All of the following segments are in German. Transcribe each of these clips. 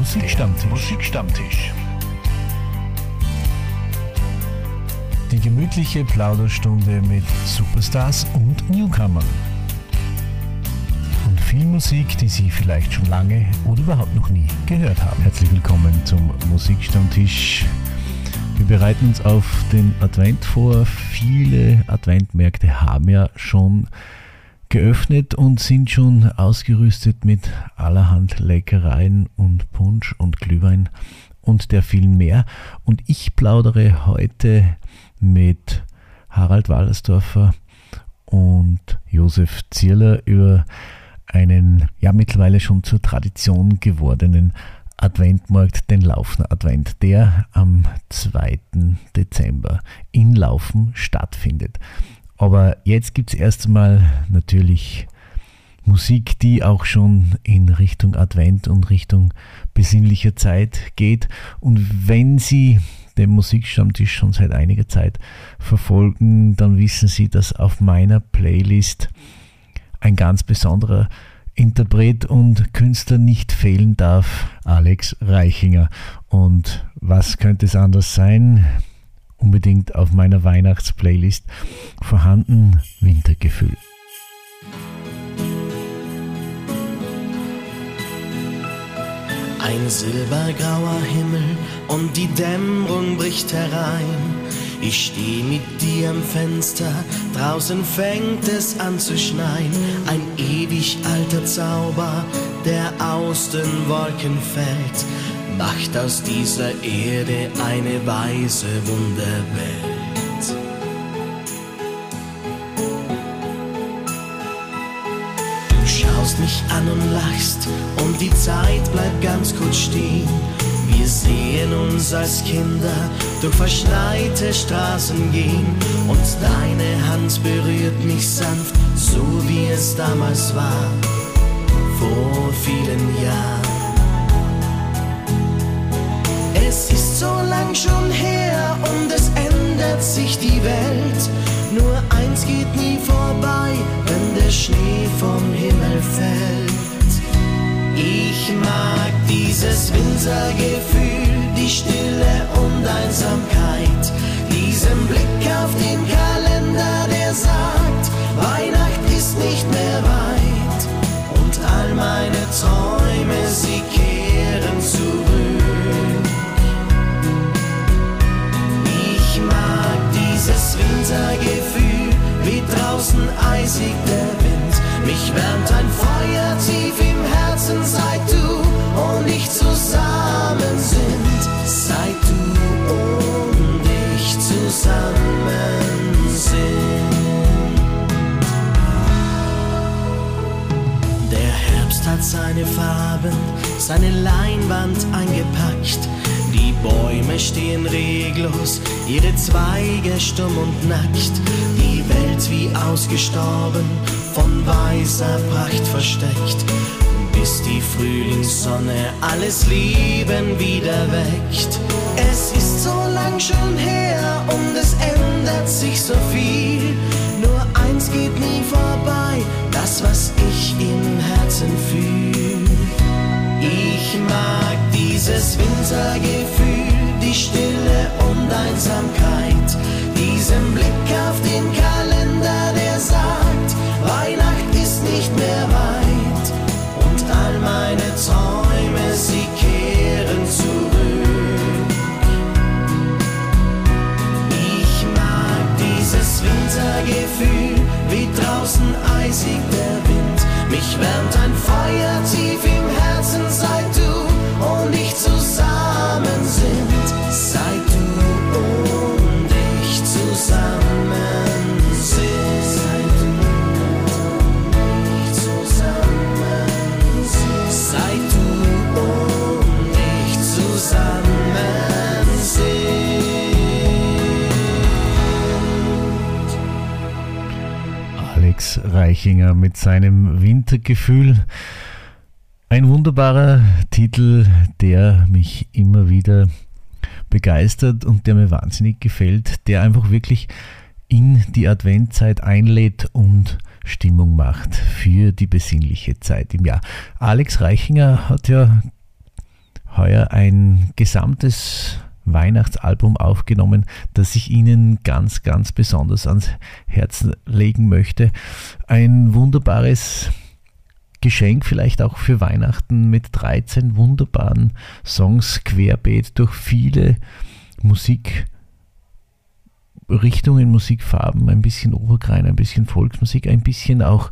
Musikstammtisch. Musikstammtisch. Die gemütliche Plauderstunde mit Superstars und Newcomern. Und viel Musik, die Sie vielleicht schon lange oder überhaupt noch nie gehört haben. Herzlich willkommen zum Musikstammtisch. Wir bereiten uns auf den Advent vor. Viele Adventmärkte haben ja schon geöffnet und sind schon ausgerüstet mit allerhand Leckereien und Punsch und Glühwein und der viel mehr. Und ich plaudere heute mit Harald Wallersdorfer und Josef Zierler über einen ja mittlerweile schon zur Tradition gewordenen Adventmarkt, den Laufner Advent, der am 2. Dezember in Laufen stattfindet. Aber jetzt gibt es erst einmal natürlich Musik, die auch schon in Richtung Advent und Richtung besinnlicher Zeit geht. Und wenn Sie den Musikstammtisch schon seit einiger Zeit verfolgen, dann wissen Sie, dass auf meiner Playlist ein ganz besonderer Interpret und Künstler nicht fehlen darf, Alex Reichinger. Und was könnte es anders sein? Unbedingt auf meiner Weihnachtsplaylist vorhanden. Wintergefühl. Ein silbergrauer Himmel und die Dämmerung bricht herein. Ich steh mit dir am Fenster, draußen fängt es an zu schneien. Ein ewig alter Zauber, der aus den Wolken fällt macht aus dieser Erde eine weise Wunderwelt. Du schaust mich an und lachst und die Zeit bleibt ganz kurz stehen. Wir sehen uns als Kinder durch verschneite Straßen gehen und deine Hand berührt mich sanft, so wie es damals war, vor vielen Jahren. So lang schon her und es ändert sich die Welt. Nur eins geht nie vorbei, wenn der Schnee vom Himmel fällt. Ich mag dieses Wintergefühl, die Stille und Einsamkeit, diesen Blick auf den Kalender, der sagt, Weihnacht ist nicht mehr weit und all meine Träume, sie kehren zurück. Wintergefühl, wie draußen eisig der Wind. Mich wärmt ein Feuer tief im Herzen, seit du und ich zusammen sind. Seit du und ich zusammen sind. Der Herbst hat seine Farben, seine Leinwand eingepackt die Bäume stehen reglos, ihre Zweige stumm und nackt. Die Welt wie ausgestorben, von weißer Pracht versteckt. Bis die Frühlingssonne alles Leben wieder weckt. Es ist so lang schon her und es ändert sich so viel. Nur eins geht nie vorbei, das was ich im Herzen fühl. Ich mag dieses Wintergefühl, die Stille und Einsamkeit, diesen Blick auf den Kalender, der sagt, Weihnacht ist nicht mehr weit und all meine Träume, sie kehren zurück. Ich mag dieses Wintergefühl, wie draußen eisig der Wind, mich wärmt ein Feuer tief im Alex Reichinger mit seinem Wintergefühl. Ein wunderbarer Titel, der mich immer wieder begeistert und der mir wahnsinnig gefällt, der einfach wirklich in die Adventzeit einlädt und Stimmung macht für die besinnliche Zeit im Jahr. Alex Reichinger hat ja heuer ein gesamtes Weihnachtsalbum aufgenommen, das ich Ihnen ganz, ganz besonders ans Herzen legen möchte. Ein wunderbares Geschenk vielleicht auch für Weihnachten mit 13 wunderbaren Songs querbeet durch viele Musikrichtungen, Musikfarben, ein bisschen Oberkrein, ein bisschen Volksmusik, ein bisschen auch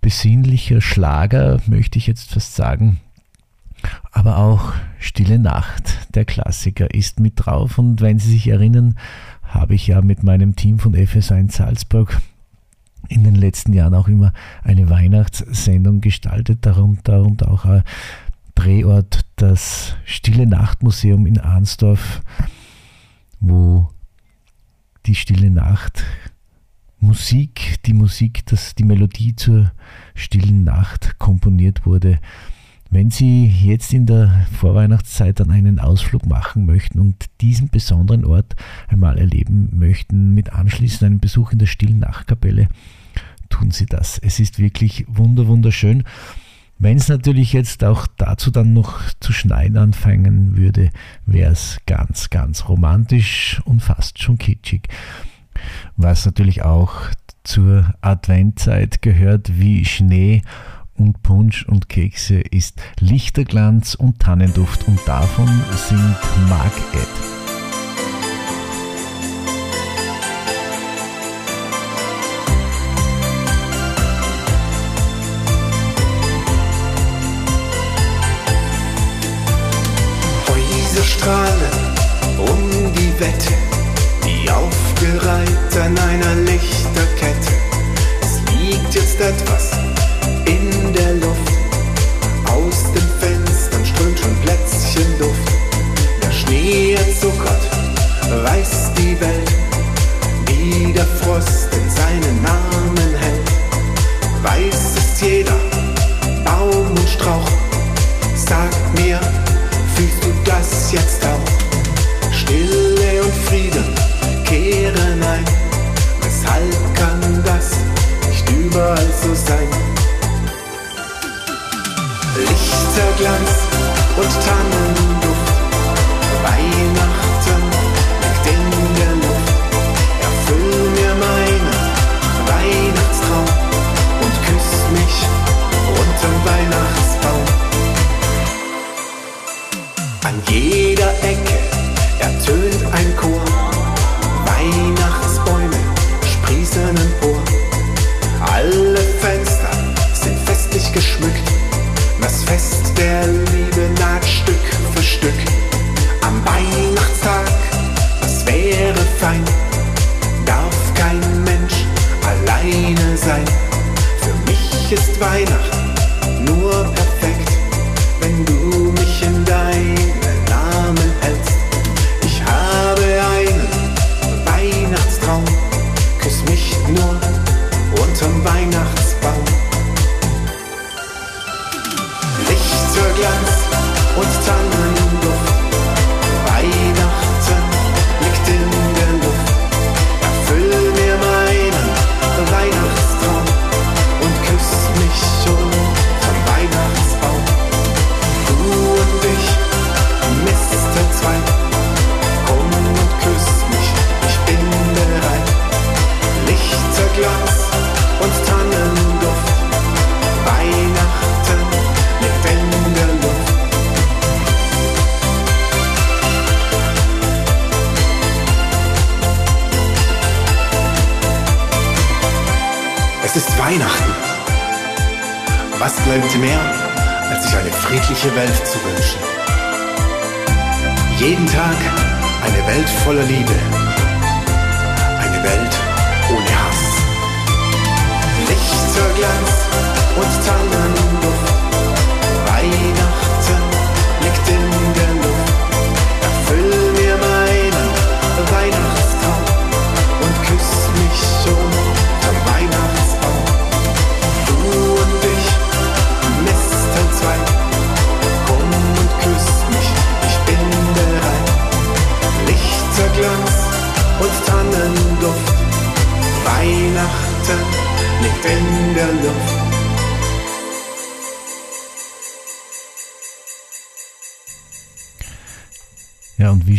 besinnlicher Schlager, möchte ich jetzt fast sagen. Aber auch Stille Nacht, der Klassiker, ist mit drauf. Und wenn Sie sich erinnern, habe ich ja mit meinem Team von FS1 Salzburg in den letzten Jahren auch immer eine Weihnachtssendung gestaltet, darunter und auch ein Drehort das Stille Nacht-Museum in Arnsdorf, wo die Stille Nacht Musik, die Musik, das, die Melodie zur stillen Nacht komponiert wurde. Wenn Sie jetzt in der Vorweihnachtszeit dann einen Ausflug machen möchten und diesen besonderen Ort einmal erleben möchten, mit anschließend einem Besuch in der stillen Nachtkapelle, tun Sie das. Es ist wirklich wunder wunderschön. Wenn es natürlich jetzt auch dazu dann noch zu schneien anfangen würde, wäre es ganz, ganz romantisch und fast schon kitschig. Was natürlich auch zur Adventzeit gehört wie Schnee und Punsch und Kekse ist Lichterglanz und Tannenduft und davon sind Mark Ed. Um die Wette, wie aufgereiht an einer Lichterkette. Es liegt jetzt etwas Frost in seinen Armen hält. Weiß ist jeder Baum und Strauch. Sag mir, fühlst du das jetzt auch? Stille und Frieden kehren ein. Weshalb kann das nicht überall so sein? Lichterglanz und Tannenduft.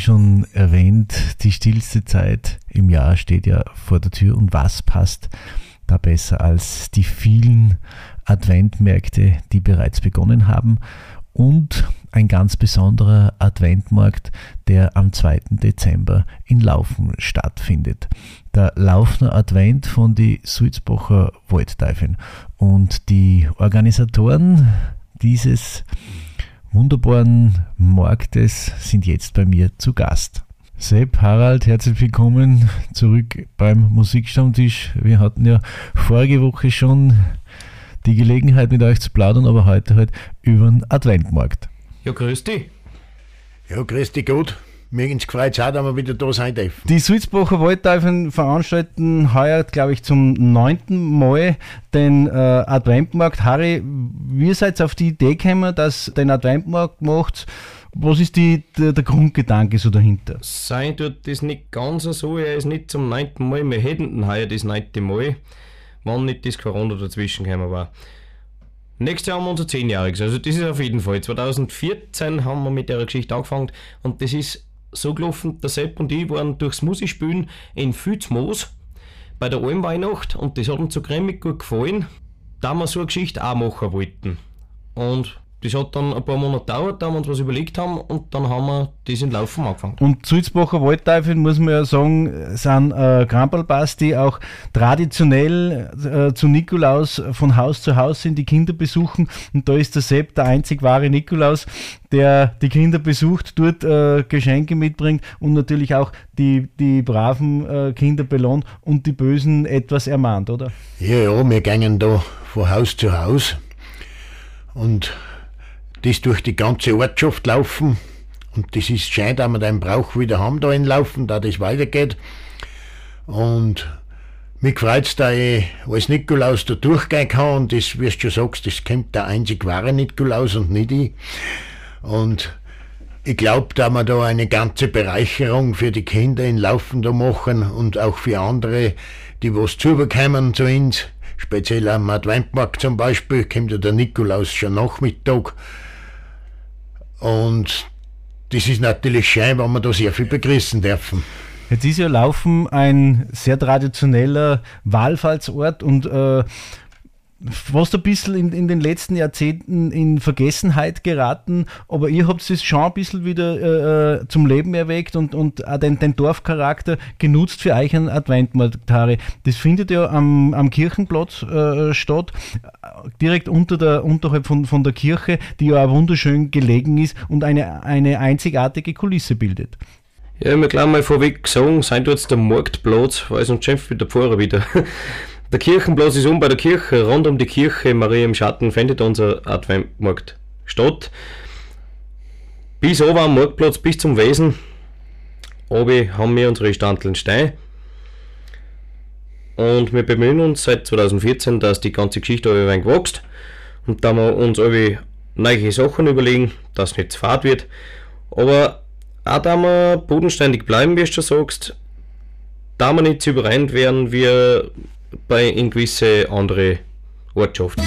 Schon erwähnt, die stillste Zeit im Jahr steht ja vor der Tür. Und was passt da besser als die vielen Adventmärkte, die bereits begonnen haben und ein ganz besonderer Adventmarkt, der am 2. Dezember in Laufen stattfindet. Der Laufner Advent von die Sulzbacher Waldteifeln. Und die Organisatoren dieses wunderbaren Marktes sind jetzt bei mir zu Gast. Sepp, Harald, herzlich willkommen zurück beim Musikstammtisch. Wir hatten ja vorige Woche schon die Gelegenheit mit euch zu plaudern, aber heute halt über den Adventmarkt. Ja, grüß dich. Ja, grüß dich gut. Mir ins gefreut auch, dass wir wieder da sein dürfen. Die Sulzbacher Waldteifen veranstalten heuer, glaube ich, zum neunten Mal den äh, Adventmarkt. Harry, wie seid ihr auf die Idee gekommen, dass den Adventmarkt macht? Was ist die, der, der, Grundgedanke so dahinter? Sein tut das nicht ganz so, er ist nicht zum neunten Mal, wir hätten heuer das neunte Mal, wenn nicht das Corona dazwischen gekommen war. Nächstes Jahr haben wir unser zehnjähriges, also das ist auf jeden Fall. 2014 haben wir mit der Geschichte angefangen und das ist so gelaufen, der Sepp und ich waren durchs Musikspielen in Fützmoos bei der Almweihnacht und das hat uns so cremig gut gefallen, da wir so eine Geschichte auch machen wollten. Und das hat dann ein paar Monate gedauert, da wir uns was überlegt haben und dann haben wir das in Laufen angefangen. Und Sulzbacher Waldteufel, muss man ja sagen, sind äh, Krampelpass, die auch traditionell äh, zu Nikolaus von Haus zu Haus sind, die Kinder besuchen. Und da ist der Sepp der einzig wahre Nikolaus, der die Kinder besucht, dort äh, Geschenke mitbringt und natürlich auch die, die braven äh, Kinder belohnt und die Bösen etwas ermahnt, oder? Ja, ja, wir gehen da von Haus zu Haus und das durch die ganze Ortschaft laufen. Und das ist scheint, dass wir den Brauch wieder haben da Laufen, da das weitergeht. Und mich freut's, da ich als Nikolaus da durchgehen kann und das, wie du schon sagst, das kommt der einzig wahre Nikolaus und nicht ich. Und ich glaube, da wir da eine ganze Bereicherung für die Kinder in Laufen da machen und auch für andere, die was zubekommen zu uns. Speziell am Adventmarkt zum Beispiel kommt ja der Nikolaus schon Nachmittag und das ist natürlich schön, wenn wir da sehr viel begrüßen dürfen. Jetzt ist ja Laufen ein sehr traditioneller Wallfahrtsort und äh, fast ein bisschen in, in den letzten Jahrzehnten in Vergessenheit geraten, aber ihr habt es schon ein bisschen wieder äh, äh, zum Leben erweckt und, und auch den, den Dorfcharakter genutzt für euch ein Adventmarktare. Das findet ja am, am Kirchenplatz äh, statt, direkt unter der, unterhalb von, von der Kirche, die ja auch wunderschön gelegen ist und eine, eine einzigartige Kulisse bildet. Ja, ich mir gleich mal vorweg sagen, sein dort der Marktplatz, weil sonst schimpft mit der Pfarrer wieder. Der Kirchenplatz ist um bei der Kirche. Rund um die Kirche Maria im Schatten findet unser Adventmarkt statt. Bis oben am Marktplatz, bis zum Wesen, oben haben wir unsere Standeln Stein. Und wir bemühen uns seit 2014, dass die ganze Geschichte ein wenig wächst. Und da wir uns alle neue Sachen überlegen, dass nicht zu fad wird. Aber auch da wir bodenständig bleiben, wie du schon sagst, da wir nicht zu überrennt werden, wir bei in gewisse andere Ortschaften.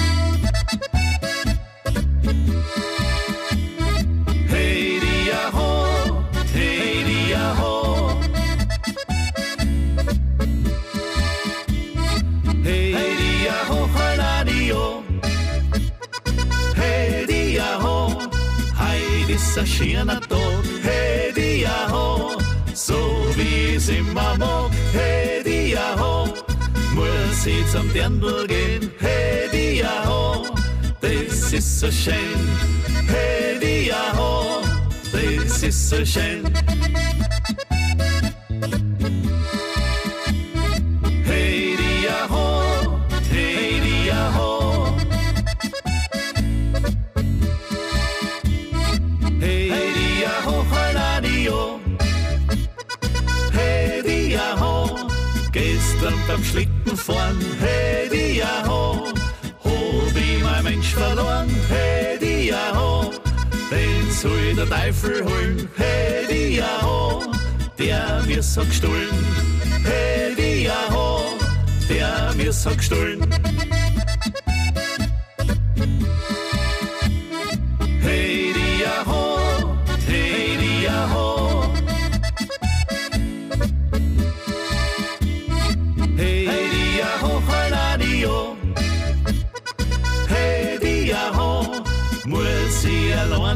Essa China tot, hey dia ho, so wie es immer mag, ich zum Dirndl gehen, hey dia ho, das ist so schön, hey dia ho, das ist so schön. Beim Schlittenfahren. Hey dia ho, hab ich mein Mensch verloren. Hey dia ho, den soll der Teufel holen. Hey dia ho, der mir so gestohlen. Hey dia ho, der mir so gestohlen.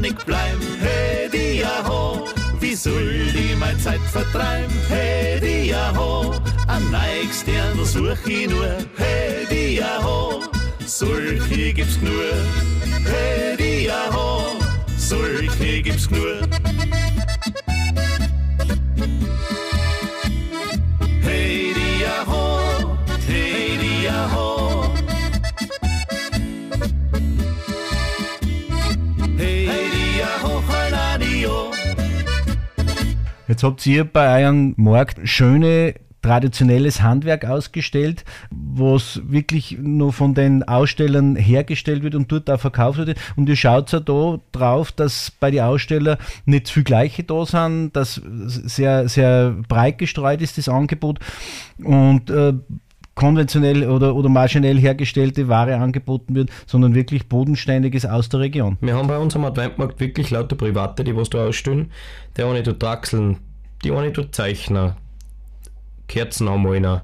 Nicht bleiben. Hey, die ho, wie soll ich meine Zeit vertreiben? Hey, die ho, ein neues Stern such ich nur. Hey, die ho, solche gibt's nur. Hey, die ho, solche gibt's nur. Jetzt habt ihr bei eurem Markt schöne traditionelles Handwerk ausgestellt, was wirklich nur von den Ausstellern hergestellt wird und dort auch verkauft wird. Und ihr schaut ja da drauf, dass bei den Ausstellern nicht viel Gleiche da sind, dass sehr, sehr breit gestreut ist, das Angebot. Und äh, konventionell oder, oder maschinell hergestellte Ware angeboten wird, sondern wirklich bodenständiges aus der Region. Wir haben bei uns am Adventmarkt wirklich lauter Private, die was da ausstellen. Der eine tut Draxeln, die eine tut Zeichner, Kerzen anmalen.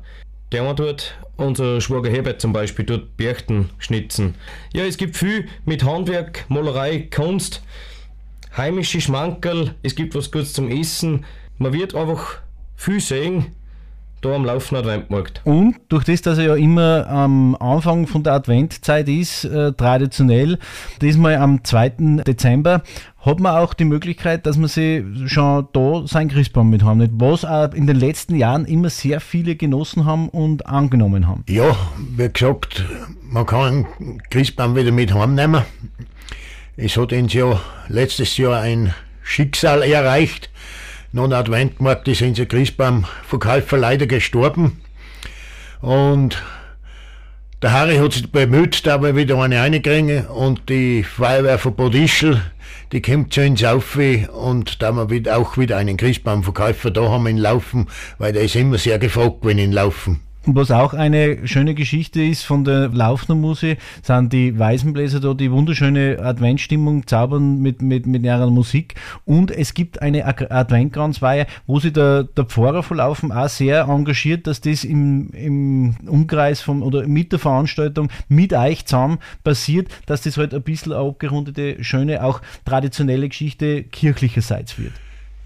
Der eine tut, unser Schwager Herbert zum Beispiel, tut Birchten schnitzen. Ja, es gibt viel mit Handwerk, Malerei, Kunst, heimische Schmankerl, es gibt was Gutes zum Essen. Man wird einfach viel sehen, da am laufenden Adventmarkt. Und durch das, dass er ja immer am Anfang von der Adventzeit ist, äh, traditionell, diesmal am 2. Dezember, hat man auch die Möglichkeit, dass man sich schon da seinen Christbaum mit haben, nicht? was auch in den letzten Jahren immer sehr viele genossen haben und angenommen haben. Ja, wie gesagt, man kann einen Christbaum wieder mit heimnehmen. Es hat uns ja letztes Jahr ein Schicksal erreicht. Dem Adventmarkt ist unser Christbaumverkäufer leider gestorben. Und der Harry hat sich bemüht, da wir wieder eine reinkriegen und die Feuerwehr von Bodischl, die kommt zu uns auf und da wir wieder, auch wieder einen Christbaumverkäufer da haben ihn laufen, weil der ist immer sehr gefragt, wenn ihn laufen. Was auch eine schöne Geschichte ist von der Laufner Musik, sind die Weißenbläser da, die wunderschöne Adventstimmung zaubern mit, mit, mit ihrer Musik. Und es gibt eine Adventkranzweihe, wo sich der, der Pfarrer von Laufen auch sehr engagiert, dass das im, im Umkreis vom, oder mit der Veranstaltung mit euch zusammen passiert, dass das halt ein bisschen eine abgerundete, schöne, auch traditionelle Geschichte kirchlicherseits wird.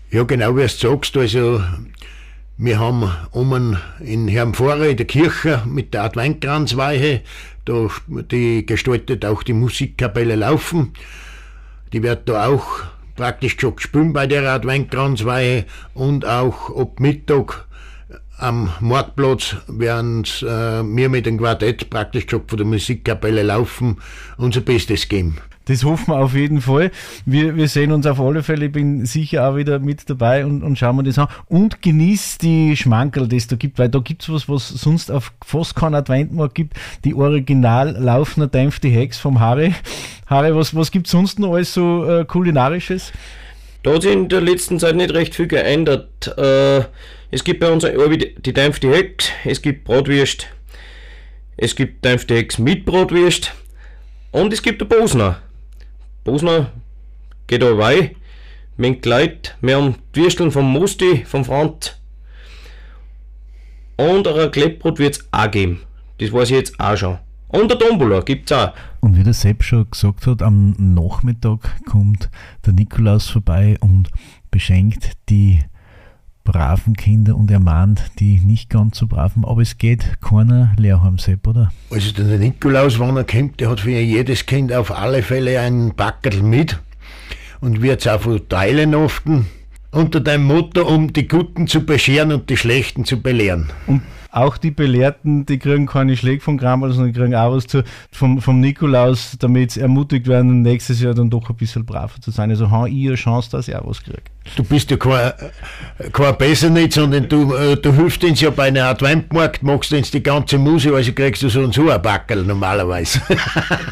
Ja, genau wie du sagst, also wir haben oben in Herrn Pfarrer in der Kirche mit der Adventkranzweihe, da, die gestaltet auch die Musikkapelle laufen. Die wird da auch praktisch schon gespielt bei der Adventkranzweihe und auch ab Mittag am Marktplatz werden äh, wir mit dem Quartett praktisch schon von der Musikkapelle laufen, unser Bestes geben. Das hoffen wir auf jeden Fall. Wir, wir sehen uns auf alle Fälle. Ich bin sicher auch wieder mit dabei und, und schauen wir das an. Und genießt die Schmankerl, die es da gibt, weil da gibt es was, was sonst auf fast kein Adventmarkt gibt. Die original laufende dämpfte Hex vom Harry. Harry, was, was gibt es sonst noch alles so äh, kulinarisches? Da hat sich in der letzten Zeit nicht recht viel geändert. Äh, es gibt bei uns die dämpfte Hex, es gibt Bratwürst, es gibt dämpfte Hex mit Bratwürst und es gibt der Bosner. Bosner geht da dabei. Mit Leute. Wir haben die Würsteln vom Musti, vom Franz. Und ein Klettbrot wird es auch geben. Das weiß ich jetzt auch schon. Und der Tombola gibt es auch. Und wie der Sepp schon gesagt hat, am Nachmittag kommt der Nikolaus vorbei und beschenkt die braven Kinder und ermahnt die nicht ganz so braven, aber es geht keiner leer Sepp, oder? Also der Nikolaus, wenn er kommt, der hat für jedes Kind auf alle Fälle einen Backel mit und wird es auch verteilen oft unter dem Motto, um die Guten zu bescheren und die Schlechten zu belehren. Und auch die Belehrten, die kriegen keine Schläge von Kramer, sondern die kriegen auch was zu, vom, vom Nikolaus, damit sie ermutigt werden, nächstes Jahr dann doch ein bisschen braver zu sein. Also haben ich eine Chance, dass ich auch was kriege. Du bist ja kein, kein besser nicht, sondern du, äh, du hilfst uns ja bei einem Adventmarkt, machst uns die ganze Musik, also kriegst du so und so ein Backel normalerweise.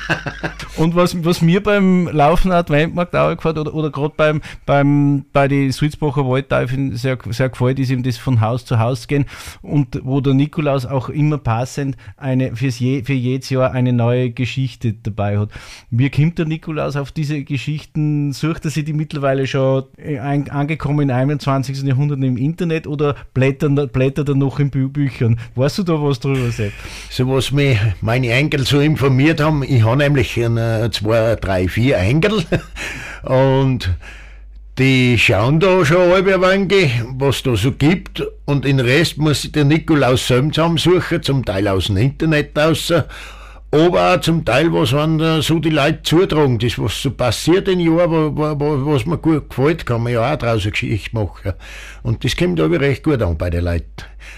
und was, was mir beim laufenden Adventmarkt auch gefällt, oder, oder gerade beim, beim, bei den Sulzbacher Waldteufeln sehr, sehr gefällt, ist eben das von Haus zu Haus gehen und wo der Nikolaus auch immer passend eine, fürs je, für jedes Jahr eine neue Geschichte dabei hat. Wie kommt der Nikolaus auf diese Geschichten? Sucht er sich die mittlerweile schon ein, angekommen im 21. Jahrhundert im Internet oder blättert, blättert er noch in Bü Büchern? Weißt du da was drüber, Sepp? So was mich meine Enkel so informiert haben, ich habe nämlich eine, zwei, drei, vier Enkel und die schauen da schon halbe Wange, was da so gibt, und den Rest muss sich der Nikolaus selbst zusammensuchen, zum Teil aus dem Internet raus, aber auch zum Teil, was haben so die Leute zutragen, das, was so passiert im Jahr, was mir gut gefällt, kann man ja auch draus eine Geschichte machen. Und das kommt aber recht gut an bei den Leuten.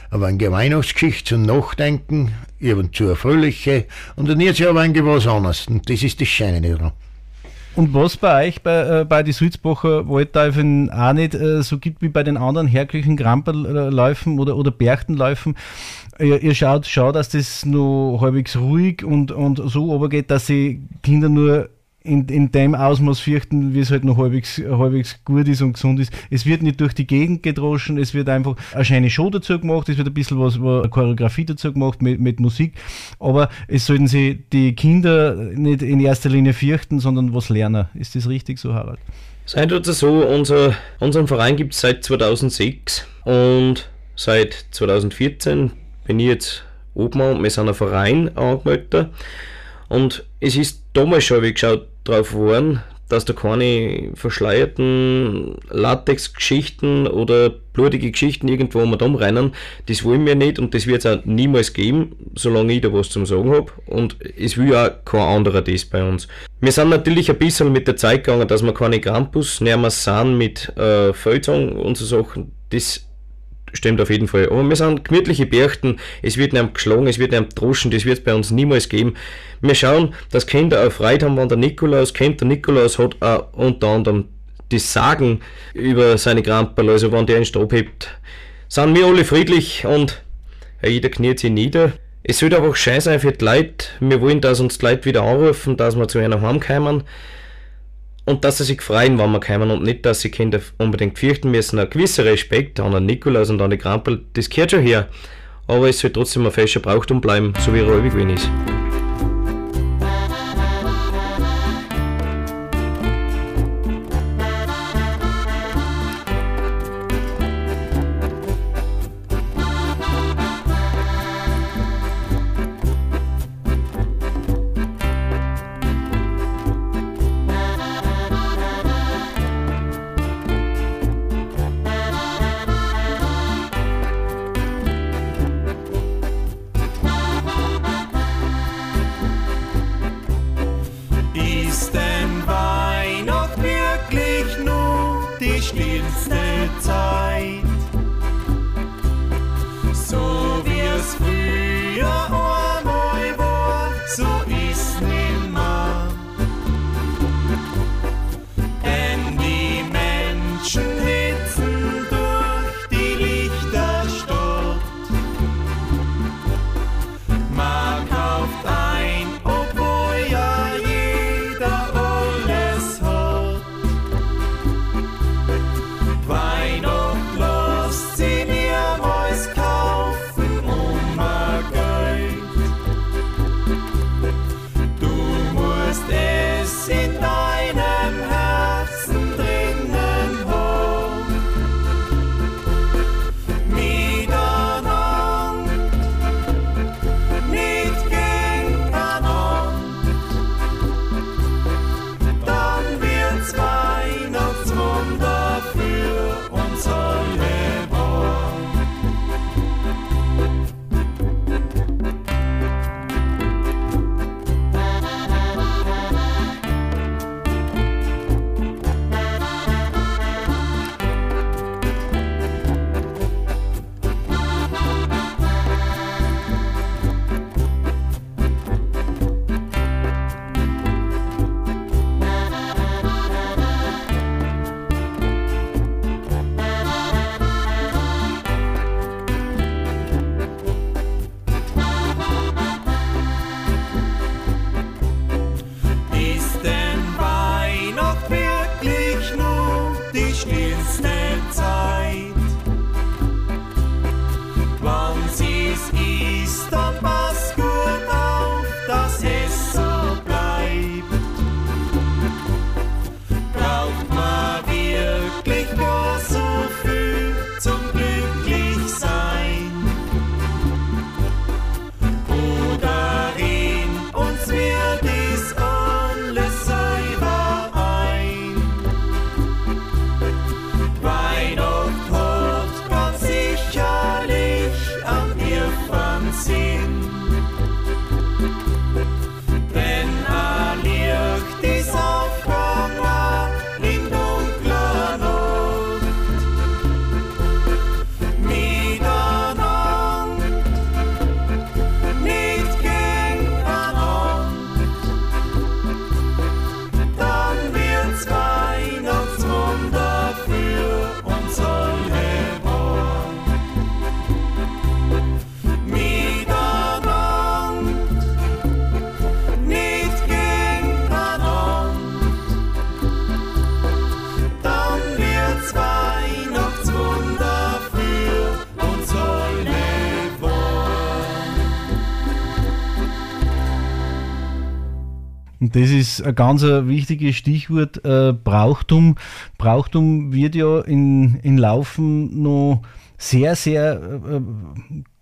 Aber eine Weihnachtsgeschichte zum Nachdenken, eben zu eine fröhliche, und dann jetzt ja ein was anderes, und das ist das Scheine dran. Und was bei euch bei, äh, bei die Sulzbacher Waldteufeln auch nicht äh, so gibt wie bei den anderen herkömmlichen Kramperläufen oder, oder Berchtenläufen, ihr, ihr schaut, schaut, dass das nur halbwegs ruhig und, und so übergeht, dass die Kinder nur in, in dem Ausmaß fürchten, wie es halt noch halbwegs, halbwegs gut ist und gesund ist. Es wird nicht durch die Gegend gedroschen, es wird einfach eine schöne Show dazu gemacht, es wird ein bisschen was, eine Choreografie dazu gemacht mit, mit Musik, aber es sollten sie die Kinder nicht in erster Linie fürchten, sondern was lernen. Ist das richtig so, Harald? Seid oder so, unser, unseren Verein gibt es seit 2006 und seit 2014 bin ich jetzt Obmann, wir sind ein Verein angemeldet und es ist damals schon, wie geschaut, drauf waren, dass da keine verschleierten Latex-Geschichten oder blutige Geschichten irgendwo um da rennen, das wollen wir nicht und das wird es auch niemals geben, solange ich da was zum Sagen habe und es will auch kein anderer das bei uns. Wir sind natürlich ein bisschen mit der Zeit gegangen, dass wir keine Campus näher sind mit äh, Feuilleton und so Sachen, das stimmt auf jeden Fall. Aber wir sind gemütliche Berchten, es wird nicht geschlagen, es wird nicht droschen, das wird es bei uns niemals geben. Wir schauen, dass Kinder auch Freude haben, wenn der Nikolaus kennt. Der Nikolaus hat auch unter anderem das Sagen über seine Kramperl, also wenn der einen Stab hebt, sind wir alle friedlich und jeder kniet sich nieder. Es sollte einfach scheiße sein für die Leute. Wir wollen, dass uns die Leute wieder anrufen, dass wir zu einer heimkommen und dass sie sich freuen, wenn wir kommen und nicht, dass sie Kinder unbedingt fürchten müssen. Ein gewisser Respekt an den Nikolaus und an die Krampel, das gehört schon her. Aber es soll trotzdem ein fester Brauchtum bleiben, so wie er ewig ist. Das ist ein ganz wichtiges Stichwort, äh, Brauchtum. Brauchtum wird ja in, in Laufen noch sehr, sehr äh,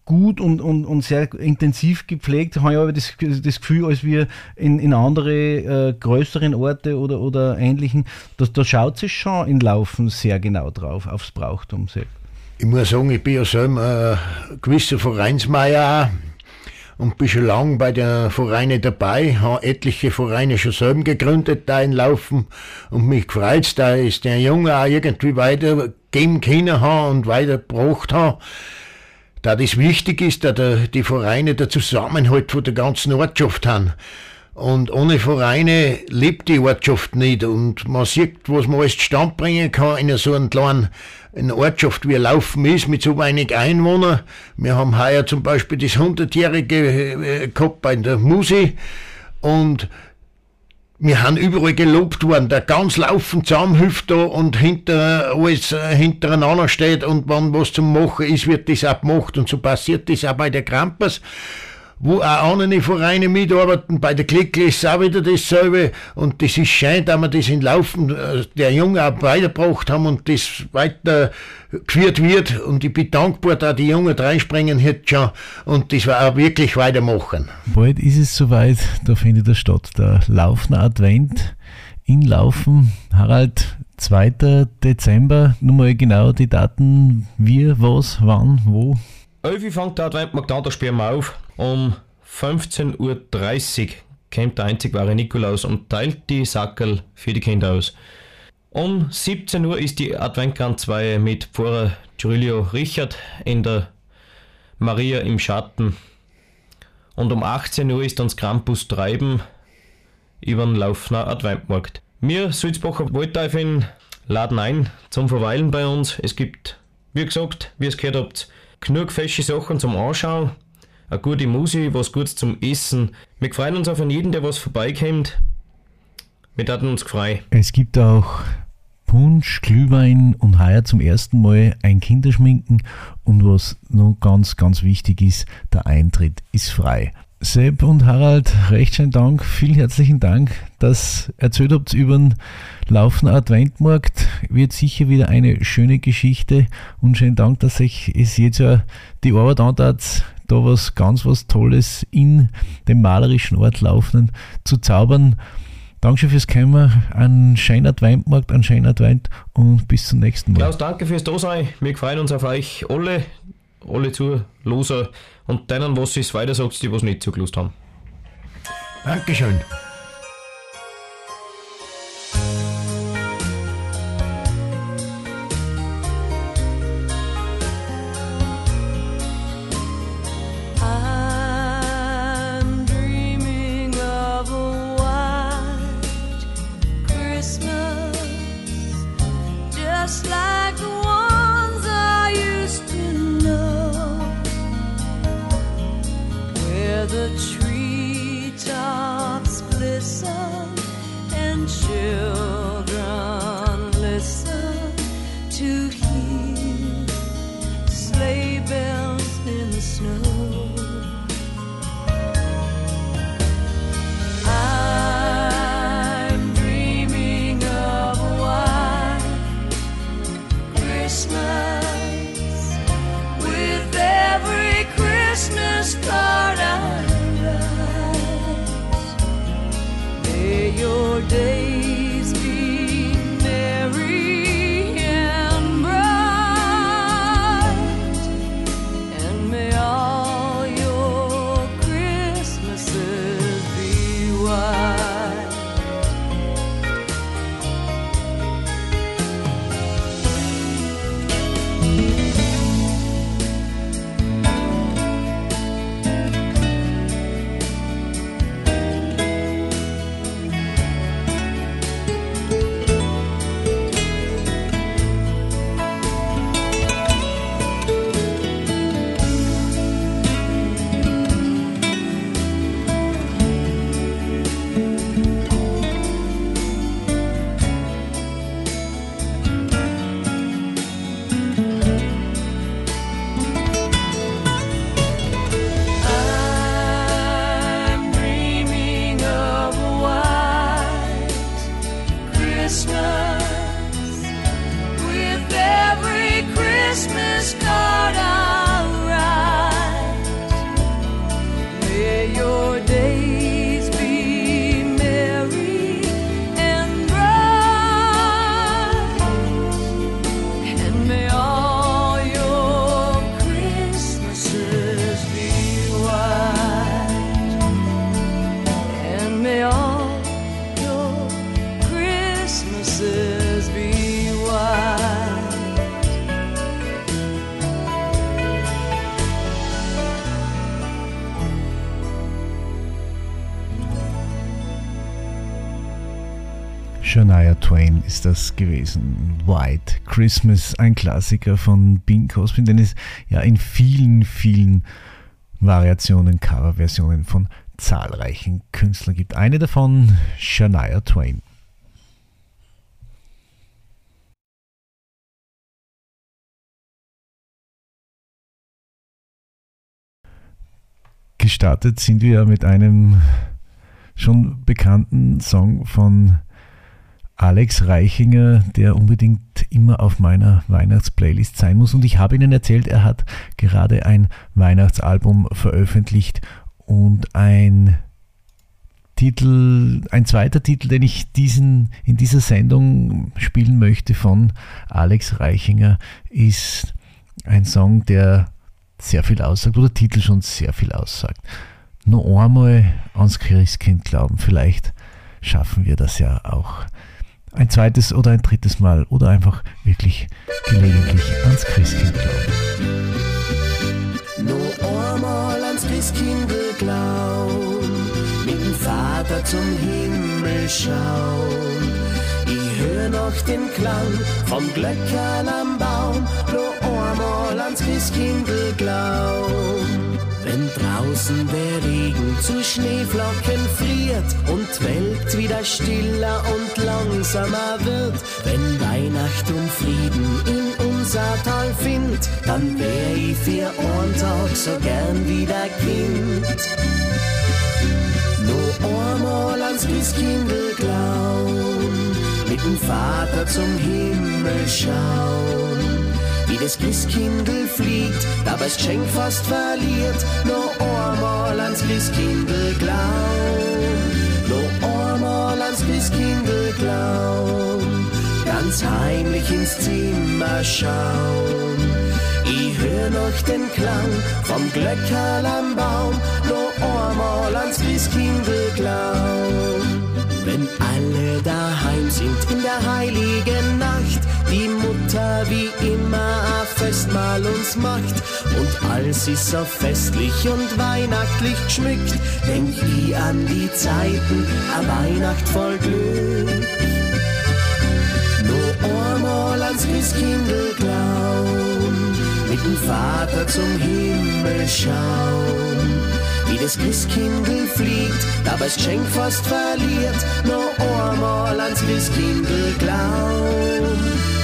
gut und, und, und sehr intensiv gepflegt, habe ich aber das, das Gefühl, als wir in, in andere äh, größeren Orte oder, oder ähnlichen, da, da schaut sich schon in Laufen sehr genau drauf, aufs Brauchtum. Sehr. Ich muss sagen, ich bin ja selber ein gewisser Vereinsmeier und bin schon lange bei den Vereinen dabei, habe etliche Vereine schon selber gegründet da in Laufen und mich gefreut, da ist der Junge auch irgendwie weitergeben können haben und weitergebracht haben da das wichtig ist, da die Vereine der Zusammenhalt von der ganzen Ortschaft haben. Und ohne Vereine lebt die Ortschaft nicht. Und man sieht, was man alles Stand bringen kann in so einer kleinen eine Ortschaft wie Laufen ist, mit so wenig Einwohnern. Wir haben heuer zum Beispiel das 100-jährige äh, gehabt bei der Musi. Und wir haben überall gelobt worden, der ganz laufend zusammenhilft da und hinter alles äh, hintereinander steht und wenn was zum Machen ist, wird das auch gemacht und so passiert das auch bei der Krampers wo auch andere Vereine mitarbeiten. Bei der Klickle ist auch wieder dasselbe. Und das ist scheint, dass wir das in Laufen äh, der Jungen auch weitergebracht haben und das weiter geführt wird. Und ich bin dankbar, dass die Jungen reinspringen jetzt schon und das auch wirklich weitermachen. Bald ist es soweit, da findet er statt. Der Laufner Advent in Laufen. Harald, 2. Dezember, nur mal genau die Daten, wie, was, wann, wo. 11 fängt der da spielen wir auf. Um 15.30 Uhr kommt der einzig wahre Nikolaus und teilt die Sackel für die Kinder aus. Um 17 Uhr ist die Adventkranzweihe mit Pfarrer Giulio Richard in der Maria im Schatten. Und um 18 Uhr ist uns Krampus Treiben über den Laufner Adventmarkt. Wir Sulzbacher Waldteufeln laden ein zum Verweilen bei uns. Es gibt, wie gesagt, wie es gehört habt, genug fesche Sachen zum Anschauen, eine gute Musik, was Gutes zum Essen. Wir freuen uns auf jeden, der was vorbeikommt. Wir hatten uns gefreut. Es gibt auch Punsch, Glühwein und heuer zum ersten Mal ein Kinderschminken und was noch ganz, ganz wichtig ist, der Eintritt ist frei. Sepp und Harald, recht schönen Dank, vielen herzlichen Dank, dass ihr erzählt habt über den laufenden Adventmarkt. Wird sicher wieder eine schöne Geschichte und schönen Dank, dass euch es jetzt ja die Arbeit antat, da was ganz was Tolles in dem malerischen Ort Laufenden zu zaubern. Dankeschön fürs Kommen, ein schöner Adventmarkt, ein schöner Advent und bis zum nächsten Mal. Klaus, danke fürs Dasein. Wir freuen uns auf euch alle, alle Zuloser und denen, was es weiter sagt, die was nicht zugelost haben. Dankeschön. Shania Twain ist das gewesen. White Christmas, ein Klassiker von Bing Crosby, den es ja in vielen, vielen Variationen, Coverversionen von zahlreichen Künstlern gibt. Eine davon Shania Twain. Gestartet sind wir mit einem schon bekannten Song von Alex Reichinger, der unbedingt immer auf meiner Weihnachtsplaylist sein muss. Und ich habe Ihnen erzählt, er hat gerade ein Weihnachtsalbum veröffentlicht und ein Titel, ein zweiter Titel, den ich diesen, in dieser Sendung spielen möchte von Alex Reichinger, ist ein Song, der sehr viel aussagt, oder Titel schon sehr viel aussagt. Nur einmal ans Christkind glauben, vielleicht schaffen wir das ja auch ein zweites oder ein drittes Mal oder einfach wirklich gelegentlich ans Christkind glauben. Nur einmal ans Christkind glauben, mit dem Vater zum Himmel schauen. Ich hör noch den Klang vom Glöckerl am Baum, nur einmal ans Christkind glauben. Wenn draußen der Regen zu Schneeflocken friert und die Welt wieder stiller und langsamer wird, wenn Weihnacht und Frieden in unser Tal findet, dann wär ich für einen Tag so gern wieder Kind. Nur einmal ans Christkindl glauben, dem Vater zum Himmel schauen wie das Christkindl fliegt, dabei das Geschenk fast verliert. Nur einmal ans Christkindl glauben, nur einmal ans Christkindl glauben, ganz heimlich ins Zimmer schauen. Ich hör noch den Klang vom Glöckerl am Baum, nur einmal ans Christkindl glauben. Wenn alle daheim sind in der heiligen Nacht, die Mutter wie immer ein Festmahl uns macht und alles ist so festlich und weihnachtlich geschmückt, denk ich an die Zeiten, a Weihnacht voll Glück. Einmal ans Christkindl glauben, mit dem Vater zum Himmel schauen wie das Christkindl fliegt, dabei das Geschenk fast verliert, nur einmal ans Christkindl glauben,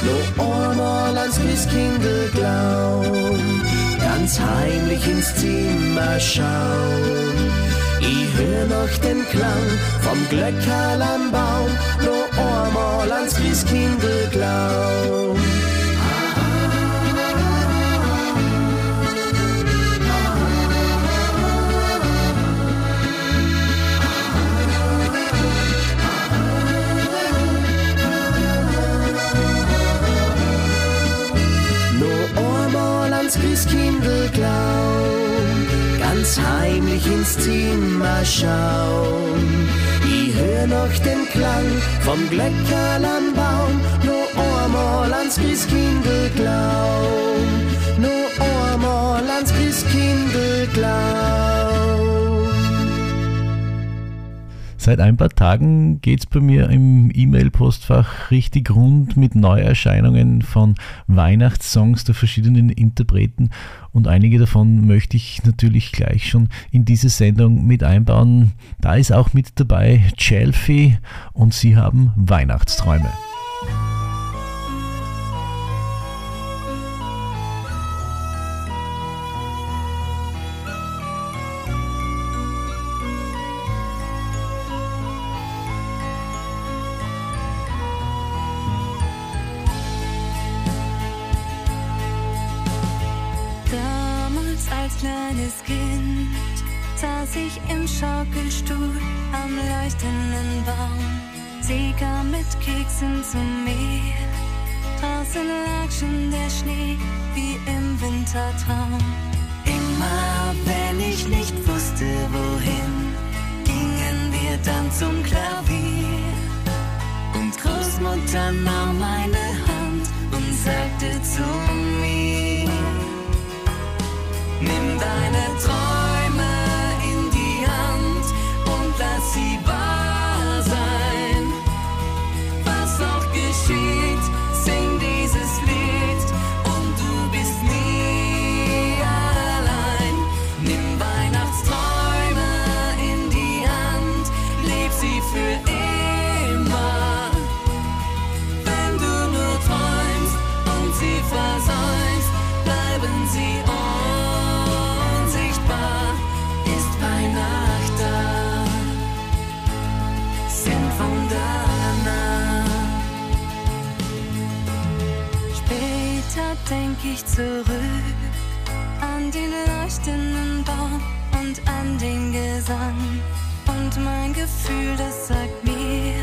nur einmal ans Christkindl glauben, ganz heimlich ins Zimmer schauen. Ich hör noch den Klang vom Glöckerl am Baum, nur einmal ans Christkindl glauben. Ganz heimlich ins Zimmer schauen. Ich hör noch den Klang vom Glöckerl am Baum, nur einmal ans Christkindl glauben, nur einmal ans Christkindl glauben. Seit ein paar Tagen geht es bei mir im E-Mail-Postfach richtig rund mit Neuerscheinungen von Weihnachtssongs der verschiedenen Interpreten und einige davon möchte ich natürlich gleich schon in diese Sendung mit einbauen. Da ist auch mit dabei Chelsea und sie haben Weihnachtsträume. Schaukelstuhl am leuchtenden Baum. Sie kam mit Keksen zu mir. Draußen lag schon der Schnee wie im Wintertraum. Immer wenn ich nicht wusste, wohin, gingen wir dann zum Klavier. Und Großmutter nahm meine Hand und sagte zu mir, Nimm deine Träume ich zurück an den leuchtenden Baum und an den Gesang. Und mein Gefühl, das sagt mir,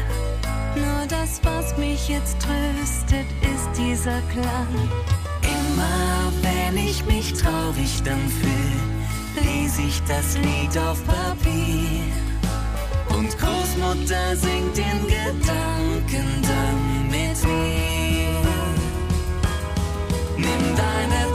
nur das, was mich jetzt tröstet, ist dieser Klang. Immer wenn ich mich traurig dann fühl, lese ich das Lied auf Papier. Und Großmutter singt in Gedanken dann mit mir. Nimm deine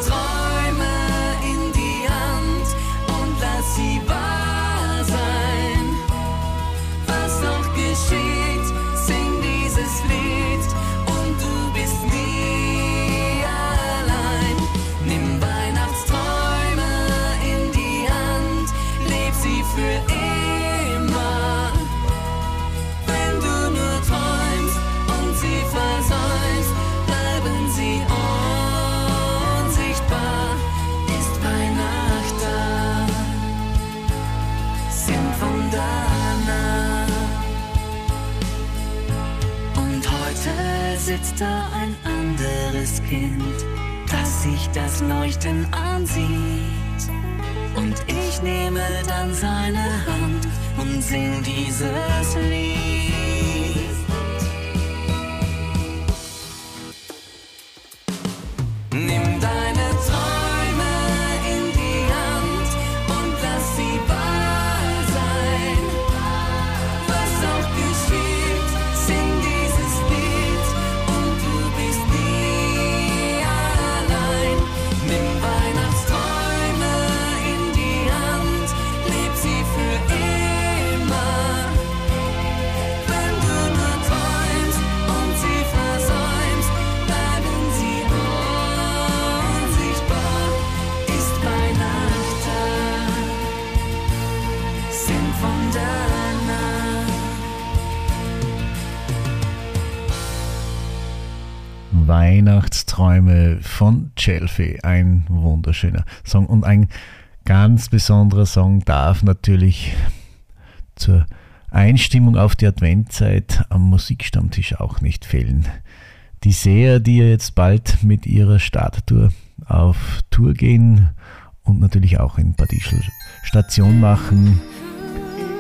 da ein anderes Kind, das sich das Leuchten ansieht. Und ich nehme dann seine Hand und sing dieses Lied. Weihnachtsträume von Chelsea. Ein wunderschöner Song und ein ganz besonderer Song darf natürlich zur Einstimmung auf die Adventzeit am Musikstammtisch auch nicht fehlen. Die Seher, die jetzt bald mit ihrer Starttour auf Tour gehen und natürlich auch in Badischl Station machen,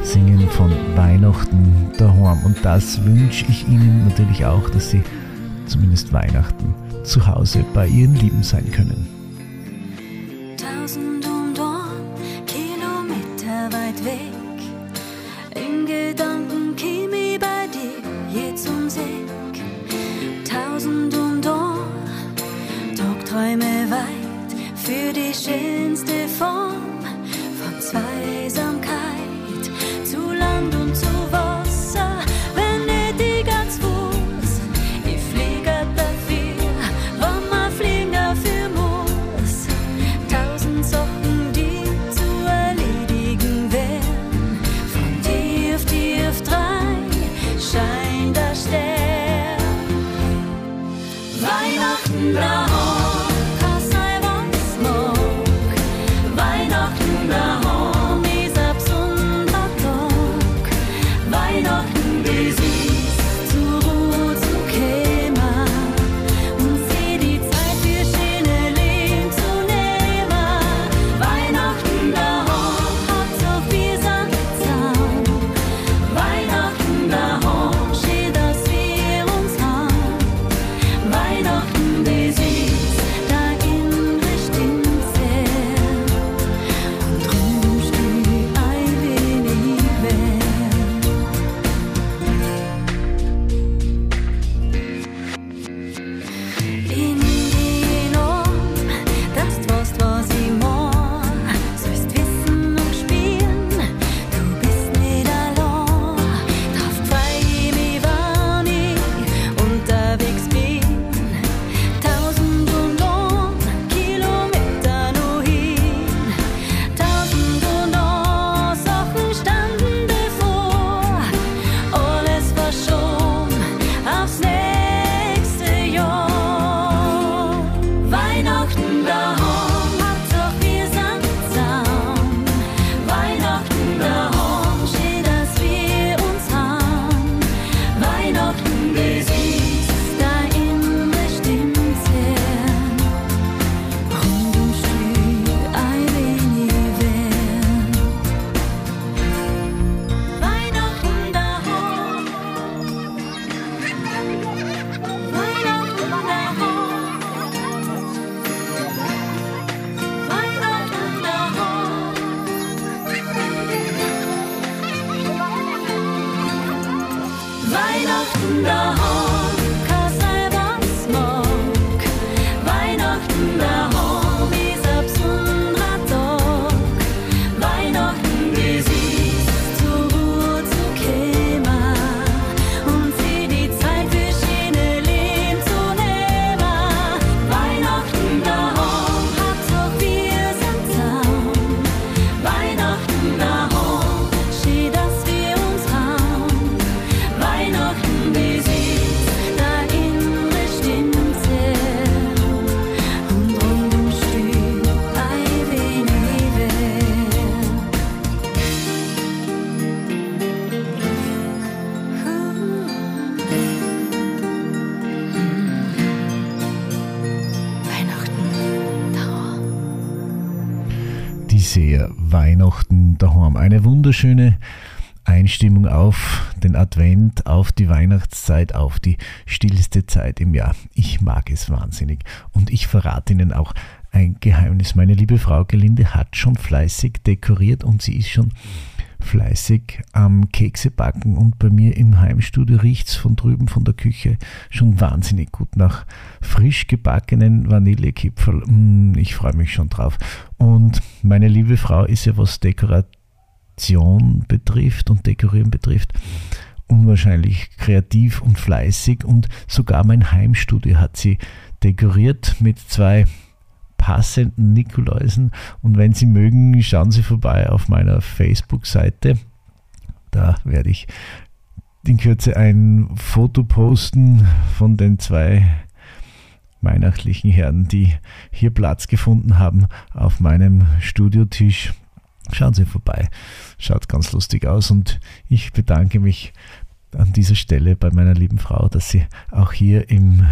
singen von Weihnachten daheim. Und das wünsche ich Ihnen natürlich auch, dass Sie zumindest Weihnachten zu Hause bei Ihren Lieben sein können. Tausend und ein Kilometer weit weg. In Gedanken käm ich bei dir jetzt ums Eck. Tausend und ein Tagträume weit für die schönste Form von Zweisamkeit. Zu Wunderschöne Einstimmung auf den Advent, auf die Weihnachtszeit, auf die stillste Zeit im Jahr. Ich mag es wahnsinnig. Und ich verrate Ihnen auch ein Geheimnis. Meine liebe Frau Gelinde hat schon fleißig dekoriert und sie ist schon fleißig am Kekse backen und bei mir im Heimstudio riecht es von drüben von der Küche schon wahnsinnig gut nach frisch gebackenen Vanillekipferl. Mm, ich freue mich schon drauf. Und meine liebe Frau ist ja was Dekoration Dekoration betrifft und Dekorieren betrifft, unwahrscheinlich kreativ und fleißig und sogar mein Heimstudio hat sie dekoriert mit zwei passenden Nikoläusen und wenn Sie mögen, schauen Sie vorbei auf meiner Facebook-Seite. Da werde ich in Kürze ein Foto posten von den zwei weihnachtlichen Herren, die hier Platz gefunden haben auf meinem Studiotisch. Schauen Sie vorbei. Schaut ganz lustig aus und ich bedanke mich an dieser Stelle bei meiner lieben Frau, dass sie auch hier im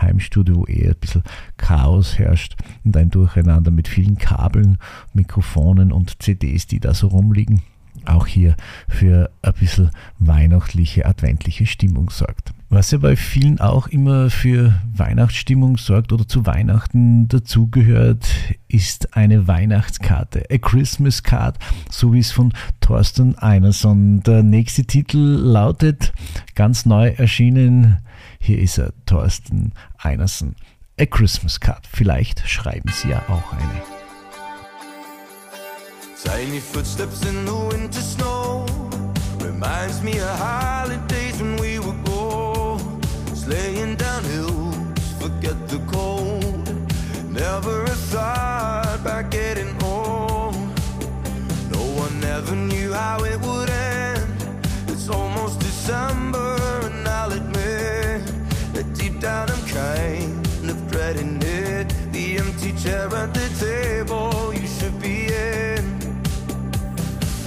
Heimstudio, eher ein bisschen Chaos herrscht und ein Durcheinander mit vielen Kabeln, Mikrofonen und CDs, die da so rumliegen, auch hier für ein bisschen weihnachtliche, adventliche Stimmung sorgt. Was ja bei vielen auch immer für Weihnachtsstimmung sorgt oder zu Weihnachten dazugehört, ist eine Weihnachtskarte, a Christmas Card, so wie es von Thorsten Einerson. Der nächste Titel lautet, ganz neu erschienen, hier ist er, Thorsten Einerson, a Christmas Card. Vielleicht schreiben Sie ja auch eine. Tiny footsteps in the winter snow reminds me of holidays chair at the table you should be in.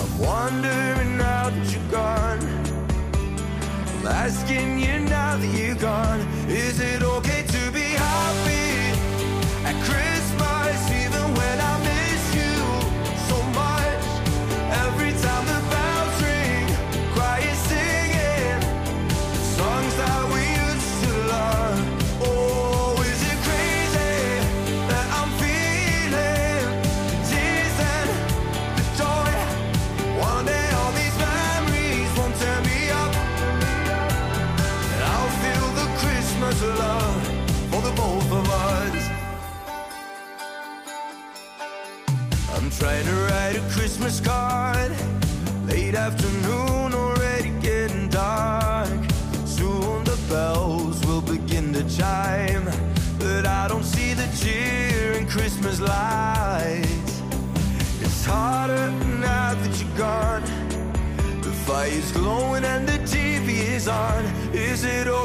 I'm wondering now that you're gone. I'm asking you now that you're gone, is it okay to be happy Trying to write a Christmas card. Late afternoon, already getting dark. Soon the bells will begin to chime. But I don't see the cheer in Christmas lights. It's harder now that you're gone. The fire's glowing and the TV is on. Is it okay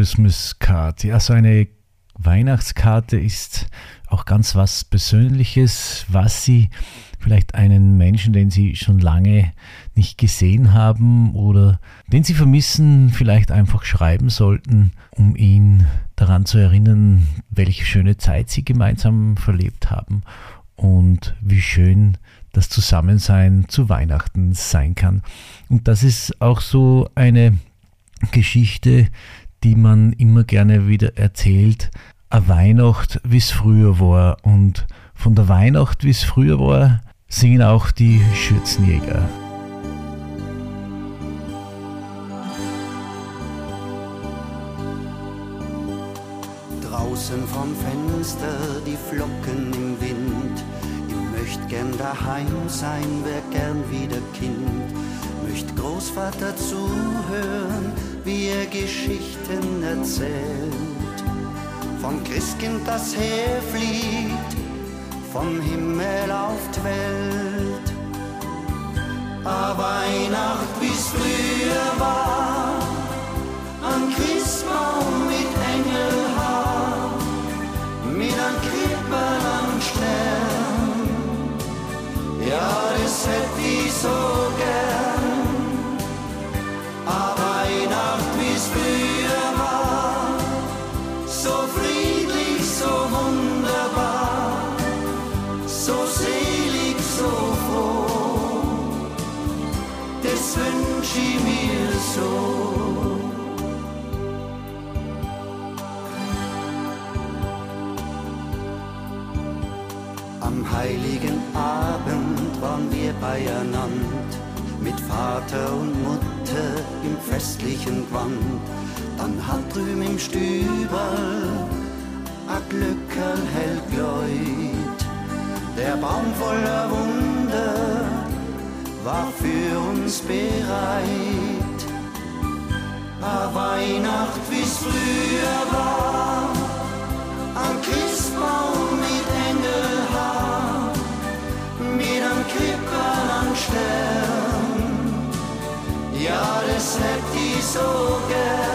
Christmas Card. Ja, so eine Weihnachtskarte ist auch ganz was Persönliches, was Sie vielleicht einen Menschen, den Sie schon lange nicht gesehen haben oder den Sie vermissen, vielleicht einfach schreiben sollten, um ihn daran zu erinnern, welche schöne Zeit sie gemeinsam verlebt haben und wie schön das Zusammensein zu Weihnachten sein kann. Und das ist auch so eine Geschichte, die man immer gerne wieder erzählt. Eine Weihnacht, wie es früher war. Und von der Weihnacht, wie es früher war, singen auch die Schürzenjäger. Draußen vom Fenster die Flocken im Wind. Ich möcht gern daheim sein, wär gern wieder Kind. Möcht Großvater zuhören, wie er Geschichten erzählt. Vom Christkind, das herfliegt, vom Himmel auf die Welt. A Weihnacht, wie's früher war, an Christbaum mit Engelhaar, mit an Krippel am Stern. Ja, das hätt ich so gern. A Wünsch ich mir so. Am heiligen Abend waren wir beieinander, mit Vater und Mutter im festlichen Gewand. Dann hat drüben im Stüberl a Glückerl hell gläut. Der Baum voller Wunder war für uns bereit. A Weihnacht, wie's früher war, am Christbaum mit Engelhaar, mit am Krippern am Stern. Ja, das hätt ich so gern.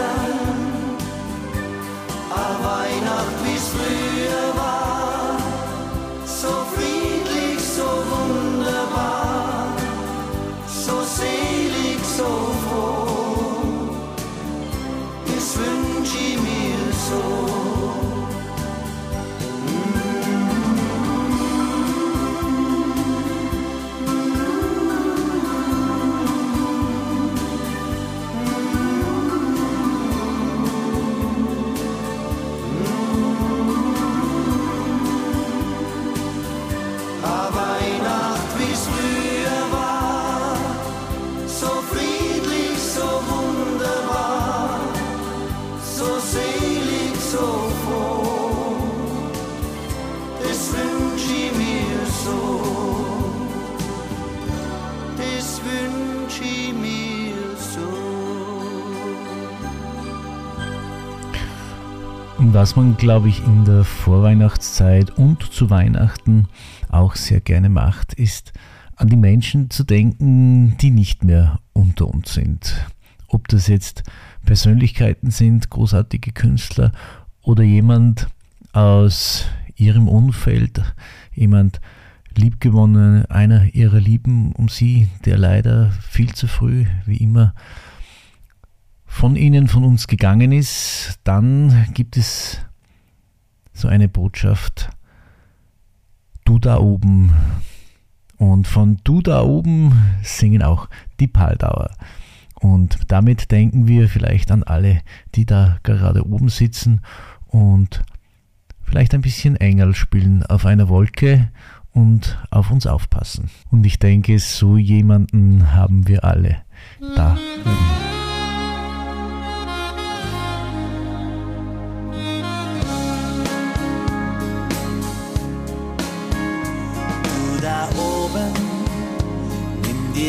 Was man, glaube ich, in der Vorweihnachtszeit und zu Weihnachten auch sehr gerne macht, ist an die Menschen zu denken, die nicht mehr unter uns sind. Ob das jetzt Persönlichkeiten sind, großartige Künstler oder jemand aus ihrem Umfeld, jemand liebgewonnen, einer ihrer Lieben um sie, der leider viel zu früh, wie immer, von ihnen, von uns gegangen ist, dann gibt es so eine Botschaft, du da oben. Und von du da oben singen auch die Paldauer. Und damit denken wir vielleicht an alle, die da gerade oben sitzen und vielleicht ein bisschen Engel spielen auf einer Wolke und auf uns aufpassen. Und ich denke, so jemanden haben wir alle da oben.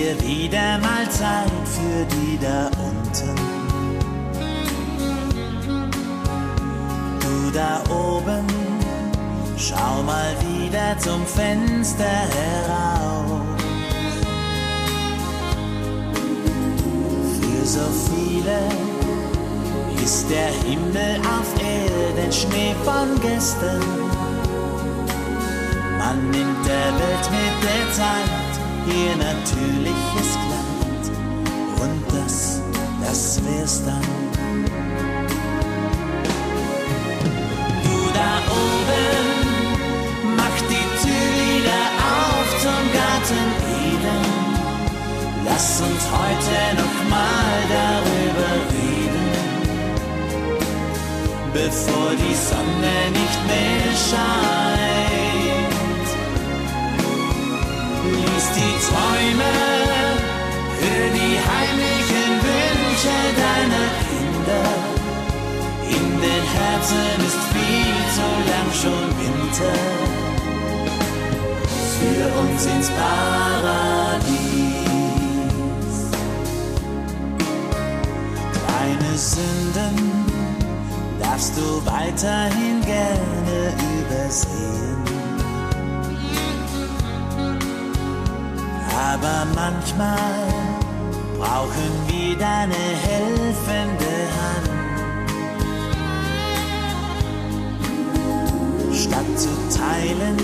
Dir wieder mal Zeit für die da unten. Du da oben, schau mal wieder zum Fenster heraus. Für so viele ist der Himmel auf Erden Schnee von gestern. Man nimmt der Welt mit der Zeit ihr natürliches Kleid und das, das wär's dann. Du da oben, mach die Tür wieder auf zum Garten Eden. Lass uns heute noch mal darüber reden, bevor die Sonne nicht mehr scheint. Lies die Träume, hör die heimlichen Wünsche deiner Kinder. In den Herzen ist viel zu lang schon Winter. Für uns ins Paradies. Kleine Sünden darfst du weiterhin gerne übersehen. Aber manchmal brauchen wir deine helfende Hand. Statt zu teilen,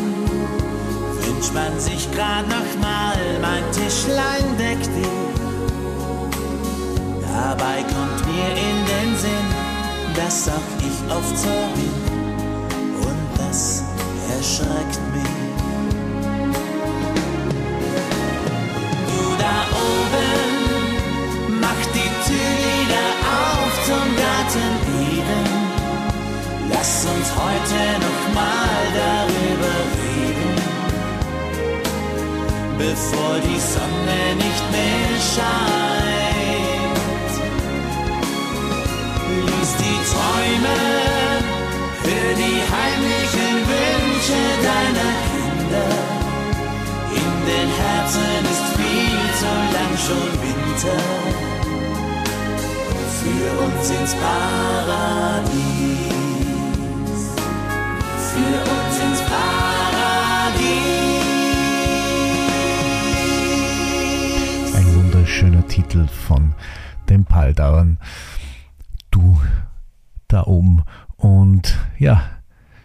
wünscht man sich grad noch mal mein Tischlein deckt dir. Dabei kommt mir in den Sinn, dass auch ich oft so bin und das erschreckt uns heute noch mal darüber reden, bevor die Sonne nicht mehr scheint. Lies die Träume, hör die heimlichen Wünsche deiner Kinder. In den Herzen ist viel zu lang schon Winter. Für uns ins Paradies. Ein wunderschöner Titel von den Paldauern. Du da oben. Und ja,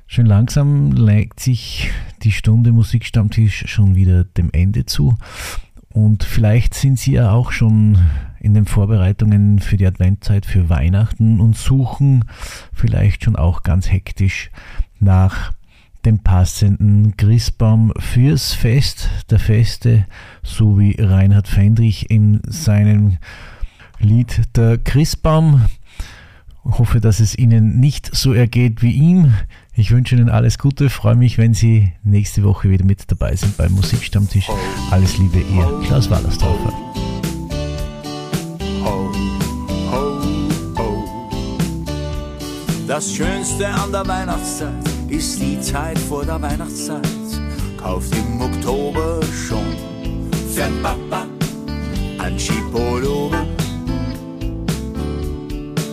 schön langsam neigt sich die Stunde Musikstammtisch schon wieder dem Ende zu. Und vielleicht sind Sie ja auch schon in den Vorbereitungen für die Adventzeit für Weihnachten und suchen vielleicht schon auch ganz hektisch nach dem passenden Christbaum fürs Fest der Feste, so wie Reinhard Fendrich in seinem Lied Der Christbaum. Hoffe, dass es Ihnen nicht so ergeht wie ihm. Ich wünsche Ihnen alles Gute, freue mich, wenn Sie nächste Woche wieder mit dabei sind beim Musikstammtisch. Alles Liebe, Ihr Klaus Wallersdorfer. Das Schönste an der Weihnachtszeit ist die Zeit vor der Weihnachtszeit. Kauft im Oktober schon für Papa ein Skipullover.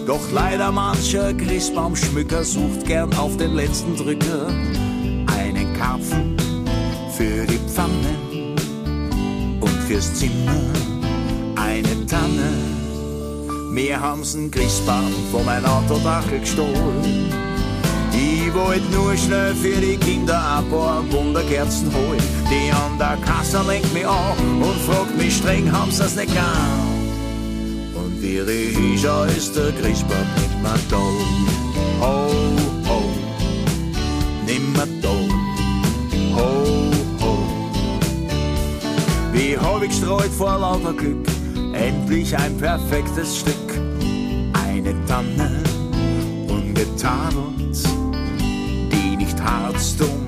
Doch leider mancher Christbaumschmücker sucht gern auf den letzten Drücker einen Karpfen für die Pfanne und fürs Zimmer eine Tanne. Wir haben's einen Christbaum von mein Autodachel gestohlen. Ich wollt nur schnell für die Kinder ein paar Wunderkerzen holen. Die an der Kasse lenkt mich an und fragt mich streng, haben sie's nicht gern? Und ich schau, ist der Christbaum nimmer da. Ho, ho, nimmer da. Ho, ho. Wie hab ich gestreut vor lauter Glück, endlich ein perfektes Stück. Eine Tanne, ungetadelt, die nicht harzt und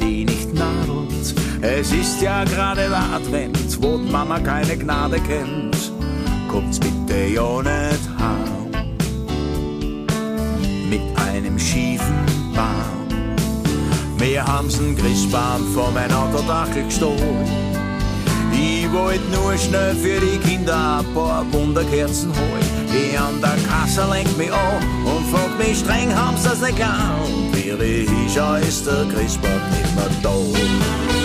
die nicht nadelt. Es ist ja gerade der Advent, wo Mama keine Gnade kennt. Kommt's bitte nicht heim mit einem schiefen Baum. Wir haben's einen Christbaum von mein Autodachel gestohlen. Ich wollt nur schnell für die Kinder ein paar Wunderkerzen holen. Die an der Kasse lenkt mich an und fragt mich streng, haben's das nicht gern? Und wie ich schau, ist der Christbaum nicht mehr da.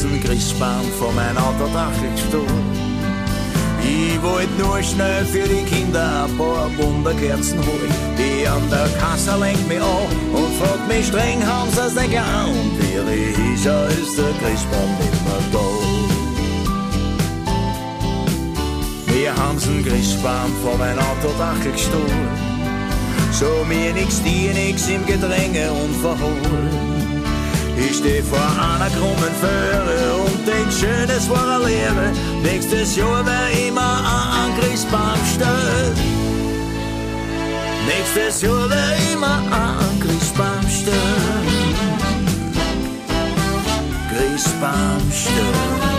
Wir einen Christbaum von mein Autodachel gestohlen. Ich wollt nur schnell für die Kinder ein paar Wunderkerzen holen. Die an der Kasse lenkt mich an und fragt mich streng, haben sie's nicht gern? Und wie ich schau, ist der Christbaum mehr da. Hier haben sie einen Christbaum vor ein Autodach gestohlen. So mir nix, dir nix im Gedränge und verholen. Ich steh vor einer krummen Föhre und denk schön, es war eine Lehre. Nächstes Jahr wär immer ein Christbaum stehen. Nächstes Jahr wär immer ein Christbaum stehen. Christbaum stehen.